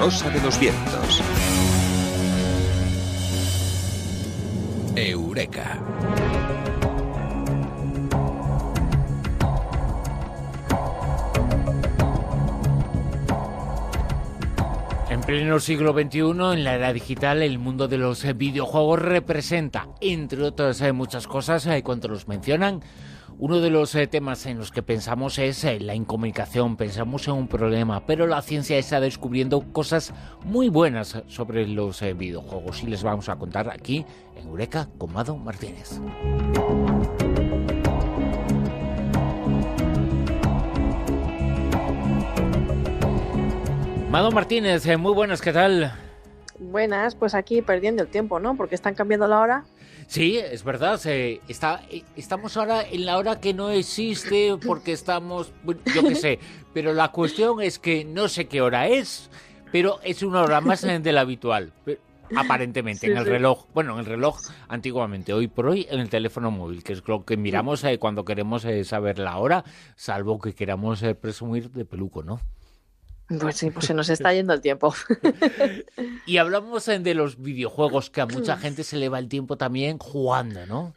Rosa de los Vientos. Eureka. En pleno siglo XXI, en la era digital, el mundo de los videojuegos representa, entre otras eh, muchas cosas, eh, cuando los mencionan, uno de los temas en los que pensamos es la incomunicación, pensamos en un problema, pero la ciencia está descubriendo cosas muy buenas sobre los videojuegos y les vamos a contar aquí en Eureka con Mado Martínez. Mado Martínez, eh, muy buenas, ¿qué tal? Buenas, pues aquí perdiendo el tiempo, ¿no? Porque están cambiando la hora. Sí, es verdad. está, eh, estamos ahora en la hora que no existe porque estamos, yo qué sé, pero la cuestión es que no sé qué hora es, pero es una hora más de la habitual. Aparentemente, en el reloj, bueno, en el reloj antiguamente, hoy por hoy en el teléfono móvil, que es lo que miramos eh, cuando queremos saber la hora, salvo que queramos presumir de peluco, ¿no? Pues sí, pues se nos está yendo el tiempo. y hablamos de los videojuegos, que a mucha gente se le va el tiempo también jugando, ¿no?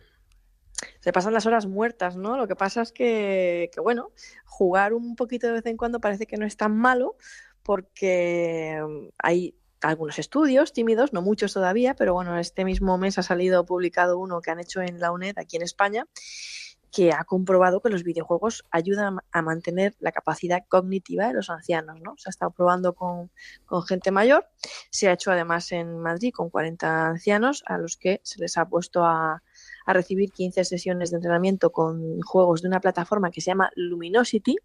Se pasan las horas muertas, ¿no? Lo que pasa es que, que, bueno, jugar un poquito de vez en cuando parece que no es tan malo, porque mm, hay algunos estudios tímidos, no muchos todavía, pero bueno, este mismo mes ha salido publicado uno que han hecho en la UNED aquí en España, que ha comprobado que los videojuegos ayudan a mantener la capacidad cognitiva de los ancianos. ¿no? Se ha estado probando con, gente mayor, se ha hecho además en Madrid con 40 ancianos a los que se les ha puesto a, a recibir 15 sesiones de entrenamiento con juegos de una plataforma que se llama Luminosity,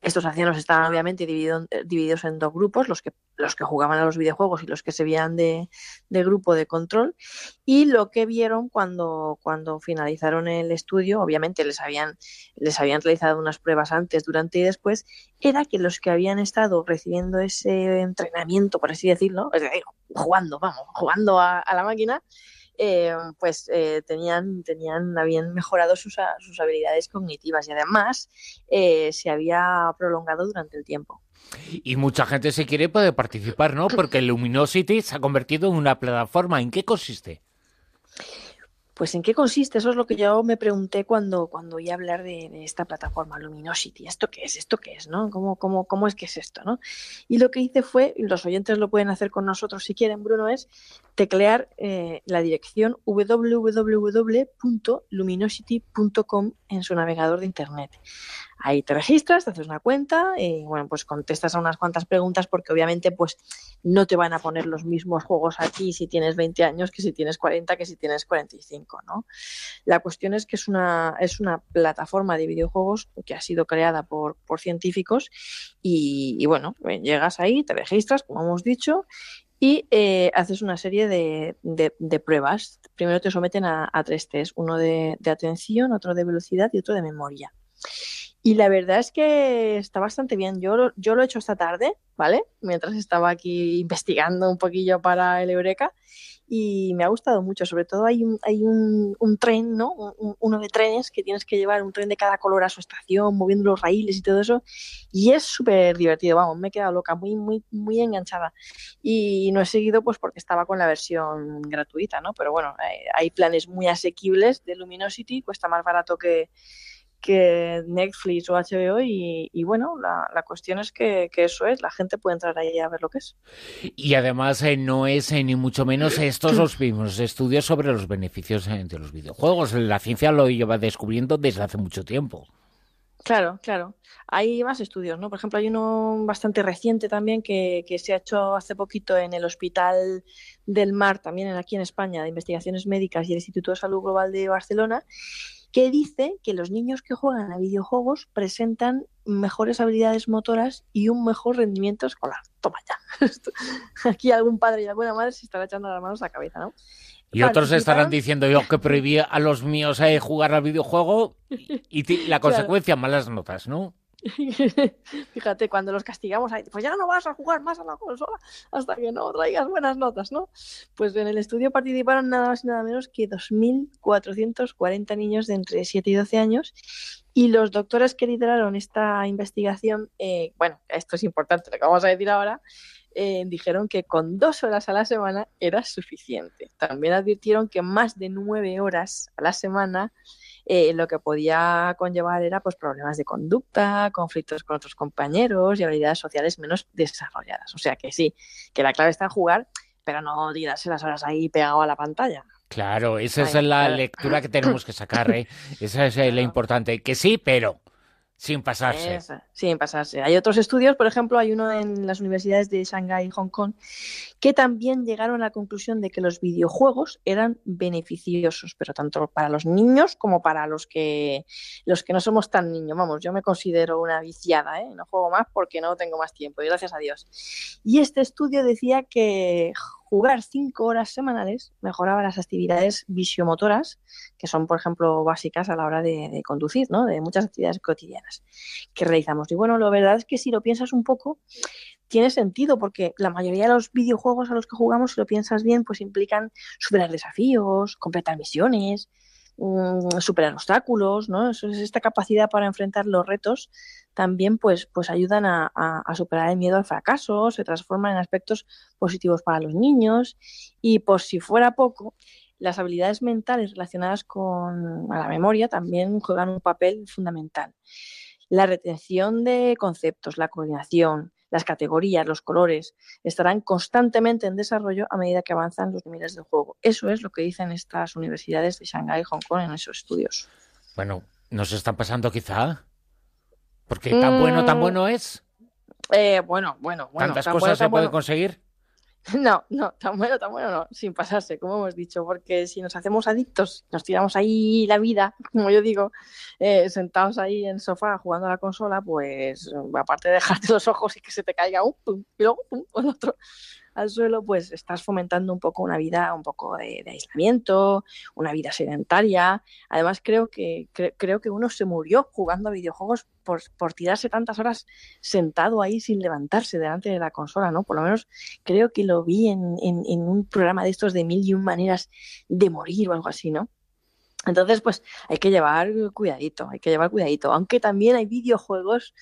estos ancianos estaban obviamente eh, divididos en dos grupos, los que, los que jugaban a los videojuegos y los que se veían de, grupo de control. Y lo que vieron cuando, cuando finalizaron el estudio, obviamente les habían, les habían realizado unas pruebas antes, durante y después, era que los que habían estado recibiendo ese entrenamiento, por así decirlo, es decir, jugando, vamos, jugando a la máquina, eh, pues eh, tenían, tenían, habían mejorado sus, sus habilidades cognitivas y además eh, se había prolongado durante el tiempo. Y mucha gente se quiere poder participar, ¿no? Porque Luminosity se ha convertido en una plataforma. ¿En qué consiste? Pues en qué consiste, eso es lo que yo me pregunté cuando, cuando oí hablar de, esta plataforma Luminosity. ¿Esto qué es? ¿Esto qué es? ¿no? ¿Cómo, cómo, cómo es que es esto? ¿no? Y lo que hice fue, y los oyentes lo pueden hacer con nosotros si quieren, Bruno, es teclear eh, la dirección www.luminosity.com en su navegador de Internet. Ahí te registras, te haces una cuenta y bueno, pues contestas a unas cuantas preguntas porque obviamente pues no te van a poner los mismos juegos aquí si tienes 20 años que si tienes 40 que si tienes 45, ¿no? La cuestión es que es una, es una plataforma de videojuegos que ha sido creada por, por científicos y, bueno, llegas ahí, te registras, como hemos dicho, y eh, haces una serie de, de, pruebas. Primero te someten a, tres test, uno de, atención, otro de velocidad y otro de memoria. Y la verdad es que está bastante bien. Yo, yo lo he hecho esta tarde, ¿vale? Mientras estaba aquí investigando un poquillo para el Eureka y me ha gustado mucho. Sobre todo hay un, hay un, un tren, ¿no? uno de trenes que tienes que llevar un tren de cada color a su estación, moviendo los raíles y todo eso. Y es súper divertido, vamos, me he quedado loca, muy, muy, muy enganchada. Y no he seguido pues porque estaba con la versión gratuita, ¿no? Pero bueno, hay, hay planes muy asequibles de Luminosity, cuesta más barato que que Netflix o HBO y, bueno, la, cuestión es que, eso es, la gente puede entrar ahí a ver lo que es. Y además eh, no es eh, ni mucho menos estos los mismos estudios sobre los beneficios eh, de los videojuegos. La ciencia lo lleva descubriendo desde hace mucho tiempo. Claro, claro. Hay más estudios, ¿no? Por ejemplo, hay uno bastante reciente también que, que se ha hecho hace poquito en el Hospital del Mar, también aquí en España, de Investigaciones Médicas y el Instituto de Salud Global de Barcelona, que dice que los niños que juegan a videojuegos presentan mejores habilidades motoras y un mejor rendimiento escolar. Toma ya. Aquí algún padre y alguna madre se estará echando las manos a la cabeza, ¿no? Y otros estarán diciendo yo que prohibí a los míos a jugar al videojuego y la consecuencia, malas notas, ¿no? Fíjate, cuando los castigamos, pues ya no vas a jugar más a la consola hasta que no traigas buenas notas, ¿no? Pues en el estudio participaron nada más y nada menos que 2.440 niños de entre 7 y 12 años y los doctores que lideraron esta investigación, eh, bueno, esto es importante lo que vamos a decir ahora, eh, dijeron que con dos horas a la semana era suficiente. También advirtieron que más de nueve horas a la semana eh, lo que podía conllevar era pues problemas de conducta, conflictos con otros compañeros y habilidades sociales menos desarrolladas. O sea que sí, que la clave está en jugar, pero no tirarse las horas ahí pegado a la pantalla. Claro, esa es la lectura que tenemos que sacar, ¿eh? Esa es la importante. Que sí, pero sin pasarse. sin pasarse. Hay otros estudios, por ejemplo, hay uno en las universidades de Shanghái y Hong Kong, que también llegaron a la conclusión de que los videojuegos eran beneficiosos, pero tanto para los niños como para los que, los que no somos tan niños. Vamos, yo me considero una viciada, ¿eh? no juego más porque no tengo más tiempo, y gracias a Dios. Y este estudio decía que jugar cinco horas semanales mejoraba las actividades visiomotoras, que son, por ejemplo, básicas a la hora de, conducir, ¿no? De muchas actividades cotidianas que realizamos. Y bueno, la verdad es que si lo piensas un poco, tiene sentido, porque la mayoría de los videojuegos a los que jugamos, si lo piensas bien, pues implican superar desafíos, completar misiones, mm, superar obstáculos, ¿no? es esta capacidad para enfrentar los retos también pues, pues ayudan a, superar el miedo al fracaso, se transforman en aspectos positivos para los niños y por si fuera poco, las habilidades mentales relacionadas con la memoria también juegan un papel fundamental. La retención de conceptos, la coordinación, las categorías, los colores, estarán constantemente en desarrollo a medida que avanzan los niveles del juego. Eso es lo que dicen estas universidades de Shanghái y Hong Kong en esos estudios. Bueno, nos están pasando quizá porque tan bueno, tan mm. bueno es. Eh, bueno, bueno, bueno. ¿Tantas cosas se pueden conseguir? No, no, tan bueno, tan bueno no, sin pasarse, como hemos dicho, porque si nos hacemos adictos, nos tiramos ahí la vida, como yo digo, eh, sentados ahí en el sofá jugando a la consola, pues aparte de dejarte los ojos y que se te caiga un pum, y luego pum, otro, al suelo, pues estás fomentando un poco una vida un poco de, aislamiento, una vida sedentaria. Además, creo que, creo que uno se murió jugando a videojuegos por, por, tirarse tantas horas sentado ahí sin levantarse delante de la consola, ¿no? Por lo menos creo que lo vi en, en, en un programa de estos de mil y un maneras de morir o algo así, ¿no? Entonces, pues hay que llevar cuidadito, hay que llevar cuidadito. Aunque también hay videojuegos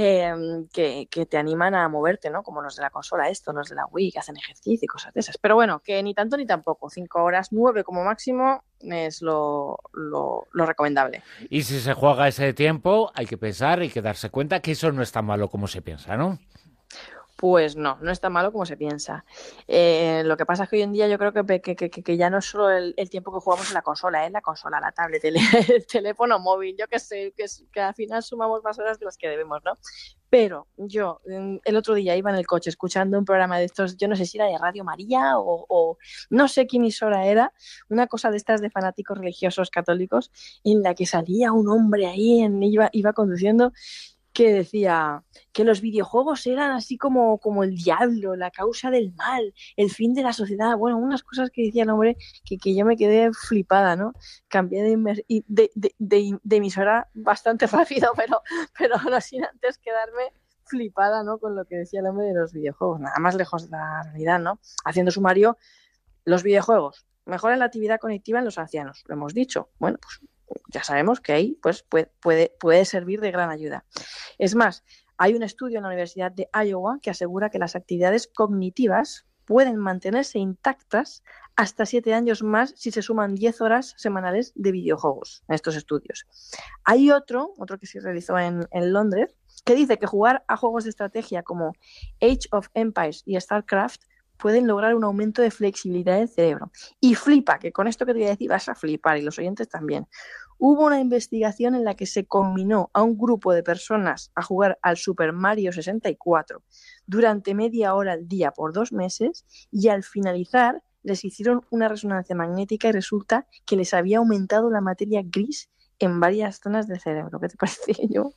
Em, que, que, te animan a moverte, ¿no? Como los de la consola, esto, los de la Wii, que hacen ejercicio y cosas de esas. Pero bueno, que ni tanto ni tampoco. Cinco horas, nueve como máximo es lo, lo, lo, recomendable. Y si se juega ese tiempo, hay que pensar, hay que darse cuenta que eso no está malo como se piensa, ¿no? Pues no, no es tan malo como se piensa. Eh, lo que pasa es que hoy en día yo creo que, que, ya no es solo el, tiempo que jugamos en la consola, ¿eh? la consola, la tablet, el, teléfono móvil, yo que sé, que, que al final sumamos más horas de las que debemos, ¿no? Pero yo mm, el otro día iba en el coche escuchando un programa de estos, yo no sé si era de Radio María o, o, no sé qué emisora era, una cosa de estas de fanáticos religiosos católicos, en la que salía un hombre ahí, en, iba, iba conduciendo que decía que los videojuegos eran así como, como el diablo, la causa del mal, el fin de la sociedad. Bueno, unas cosas que decía el hombre que, que yo me quedé flipada, ¿no? Cambié de, de, de, de, emisora bastante rápido, pero, pero no sin antes quedarme flipada, ¿no? Con lo que decía el hombre de los videojuegos, nada más lejos de la realidad, ¿no? Haciendo sumario, los videojuegos mejoran la actividad conectiva en los ancianos, lo hemos dicho. Bueno, pues ya sabemos que ahí pues, puede, puede, servir de gran ayuda. Es más, hay un estudio en la Universidad de Iowa que asegura que las actividades cognitivas pueden mantenerse intactas hasta siete años más si se suman 10 horas semanales de videojuegos en estos estudios. Hay otro, otro que se realizó en, en Londres, que dice que jugar a juegos de estrategia como Age of Empires y StarCraft pueden lograr un aumento de flexibilidad del cerebro. Y flipa, que con esto que te voy a decir vas a flipar y los oyentes también. Hubo una investigación en la que se combinó a un grupo de personas a jugar al Super Mario 64 durante media hora al día por dos meses y al finalizar les hicieron una resonancia magnética y resulta que les había aumentado la materia gris en varias zonas del cerebro. ¿Qué te parece yo?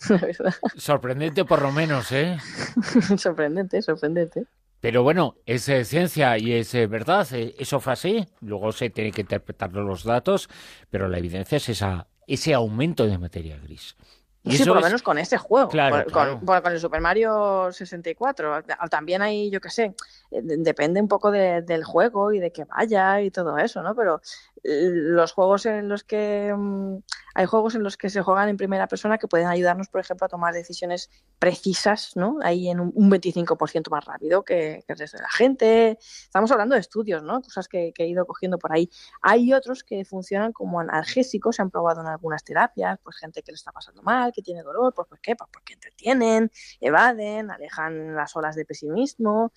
Sorprendente por lo menos, ¿eh? sorprendente, sorprendente. Pero bueno, es eh, ciencia y es eh, verdad, eh, eso fue así, luego se tiene que interpretar los datos, pero la evidencia es esa, ese aumento de materia gris. Y sí, por lo menos con ese juego. con, el Super Mario 64. También hay, yo qué sé, depende un poco del juego y de que vaya y todo eso, ¿no? Pero los juegos en los que mm, hay juegos en los que se juegan en primera persona que pueden ayudarnos, por ejemplo, a tomar decisiones precisas, ¿no? Ahí en un, 25% más rápido que, que, el resto de la gente. Estamos hablando de estudios, ¿no? Cosas que, he ido cogiendo por ahí. Hay otros que funcionan como analgésicos, se han probado en algunas terapias, pues gente que le está pasando mal, que tiene dolor, pues, ¿por qué? Pues porque entretienen, evaden, alejan las olas de pesimismo.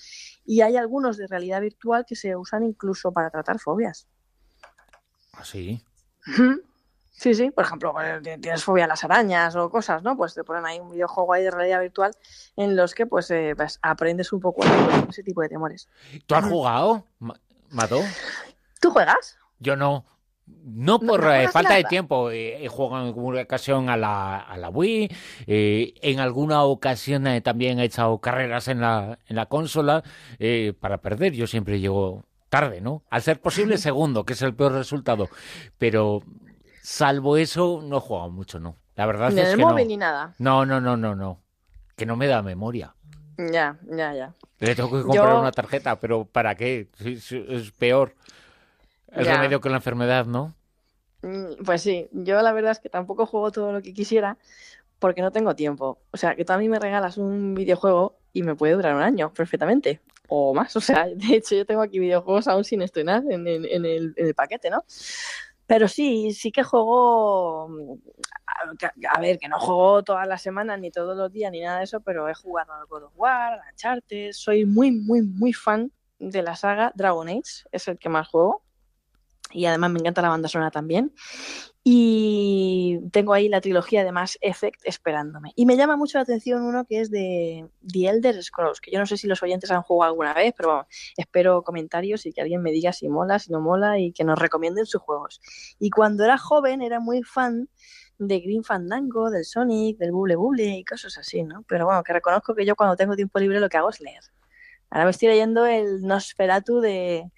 Y hay algunos de realidad virtual que se usan incluso para tratar fobias. ¿Ah, sí? Sí, sí, por ejemplo, pues, tienes fobia a las arañas o cosas, ¿no? Pues te ponen ahí un videojuego ahí de realidad virtual en los que pues, eh, pues aprendes un poco ese tipo de temores. ¿Tú has jugado, Mato? ¿Tú juegas? Yo no. No por eh, falta de tiempo. Eh, he jugado en alguna ocasión a la, a la Wii. en alguna ocasión también he echado carreras en la, en la consola para perder. Yo siempre llego tarde, ¿no? Al ser posible, segundo, que es el peor resultado. Pero Salvo eso, no he jugado mucho, no. La verdad ni es que móvil ni nada. No, no, no, no, no. Que no me da memoria. Ya, ya, ya. Le tengo que comprar una tarjeta, pero ¿para qué? Es, peor. El remedio que la enfermedad, ¿no? Mm, pues sí, yo la verdad es que tampoco juego todo lo que quisiera porque no tengo tiempo. O sea, que tú a mí me regalas un videojuego y me puede durar un año perfectamente o más. O sea, de hecho yo tengo aquí videojuegos aún sin estrenar en, el, en el paquete, ¿no? Pero sí, sí que juego, mm, a ver, que no juego todas las semanas, ni todos los días, ni nada de eso, pero he jugado al God of War, al Uncharted, soy muy, muy, muy fan de la saga Dragon Age, es el que más juego y además me encanta la banda sonora también. Y tengo ahí la trilogía de Mass Effect esperándome. Y me llama mucho la atención uno que es de The Elder Scrolls, que yo no sé si los oyentes han jugado alguna vez, pero vamos, espero comentarios y que alguien me diga si mola, si no mola y que nos recomienden sus juegos. Y cuando era joven era muy fan de Green Fandango, del Sonic, del Bubble Bubble y cosas así, ¿no? Pero bueno, que reconozco que yo cuando tengo tiempo libre lo que hago es leer. Ahora me estoy leyendo el Nosferatu de,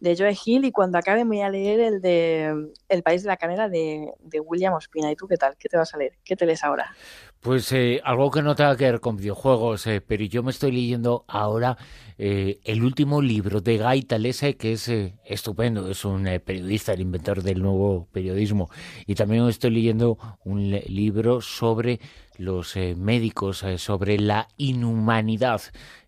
de Joe Hill y cuando acabe me voy a leer el de El País de la Canela de, William Ospina. ¿Y tú qué tal? ¿Qué te vas a leer? ¿Qué te lees ahora? Pues eh, algo que no tenga que ver con videojuegos, eh, pero yo me estoy leyendo ahora eh, el último libro de Guy Talese, que es estupendo, es un periodista, el inventor del nuevo periodismo. Y también estoy leyendo un libro sobre los médicos, sobre la inhumanidad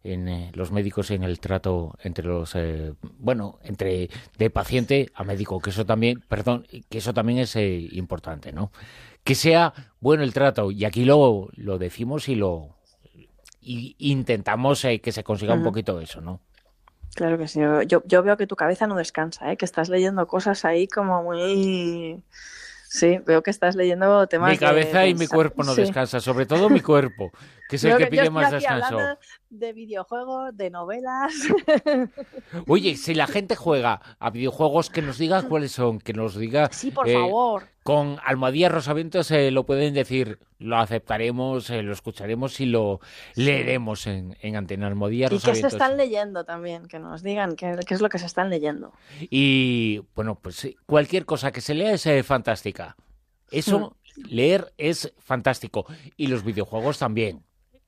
en eh, los médicos en el trato entre los eh, bueno entre de paciente a médico que eso también perdón que eso también es eh, importante no que sea bueno el trato y aquí lo lo decimos y lo y intentamos que se consiga un poquito eso no claro que sí yo, yo veo que tu cabeza no descansa que estás leyendo cosas ahí como muy Sí, veo que estás leyendo temas. Mi cabeza y mi cuerpo no descansan, sobre todo mi cuerpo, que es el que, pide más descanso. De videojuegos, de novelas. Oye, si la gente juega a videojuegos, que nos diga cuáles son, que nos diga. Sí, por eh, favor. Con Almohadía Rosavientos se lo pueden decir, lo aceptaremos, eh, lo escucharemos y lo leeremos en, en Antena Almohadía Rosavientos. Y qué se están leyendo también, que nos digan qué, es lo que se están leyendo. Y bueno, pues cualquier cosa que se lea es eh, fantástica. Eso, mm. leer es fantástico. Y los videojuegos también.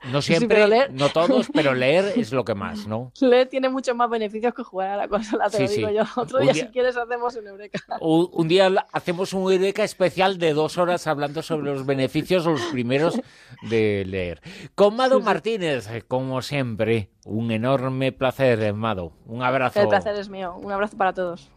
No siempre, no todos, pero leer es lo que más, ¿no? Leer tiene muchos más beneficios que jugar a la consola, te lo digo yo. Otro día, si quieres, hacemos un Eureka. Un, día hacemos un Eureka especial de dos horas hablando sobre los beneficios, los primeros de leer. Con Mado Martínez, como siempre, un enorme placer, Mado. Un abrazo. El placer es mío. Un abrazo para todos.